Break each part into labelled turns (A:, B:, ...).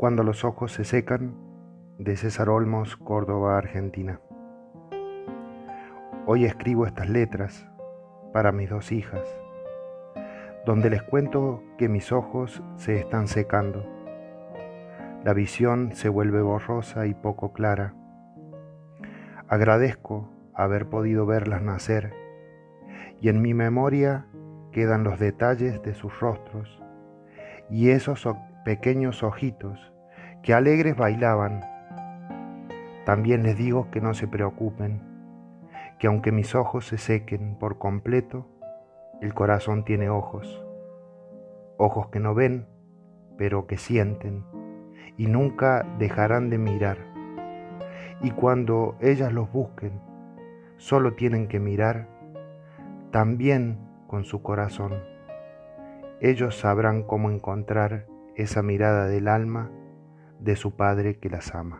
A: Cuando los ojos se secan, de César Olmos, Córdoba, Argentina. Hoy escribo estas letras para mis dos hijas, donde les cuento que mis ojos se están secando. La visión se vuelve borrosa y poco clara. Agradezco haber podido verlas nacer y en mi memoria quedan los detalles de sus rostros y esos pequeños ojitos que alegres bailaban. También les digo que no se preocupen, que aunque mis ojos se sequen por completo, el corazón tiene ojos, ojos que no ven, pero que sienten y nunca dejarán de mirar. Y cuando ellas los busquen, solo tienen que mirar también con su corazón. Ellos sabrán cómo encontrar esa mirada del alma de su Padre que las ama.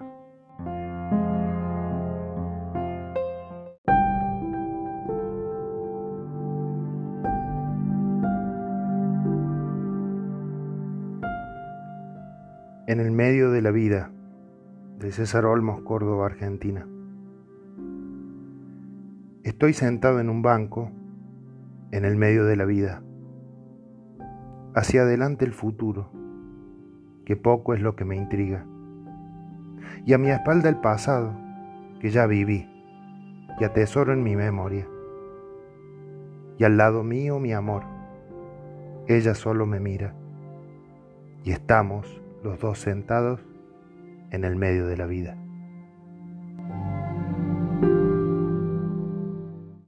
A: En el medio de la vida de César Olmos, Córdoba, Argentina. Estoy sentado en un banco en el medio de la vida. Hacia adelante el futuro, que poco es lo que me intriga. Y a mi espalda el pasado, que ya viví y atesoro en mi memoria. Y al lado mío mi amor, ella solo me mira. Y estamos los dos sentados en el medio de la vida.